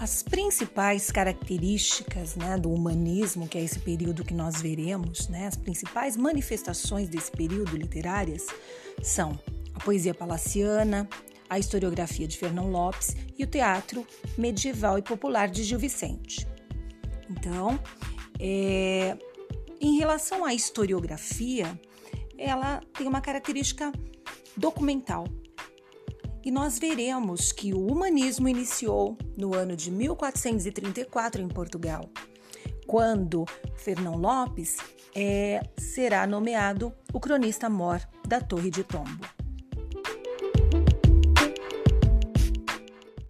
As principais características né, do humanismo, que é esse período que nós veremos, né, as principais manifestações desse período literárias são a poesia palaciana, a historiografia de Fernão Lopes e o teatro medieval e popular de Gil Vicente. Então, é, em relação à historiografia, ela tem uma característica documental. E nós veremos que o humanismo iniciou no ano de 1434 em Portugal, quando Fernão Lopes é, será nomeado o cronista mor da Torre de Tombo.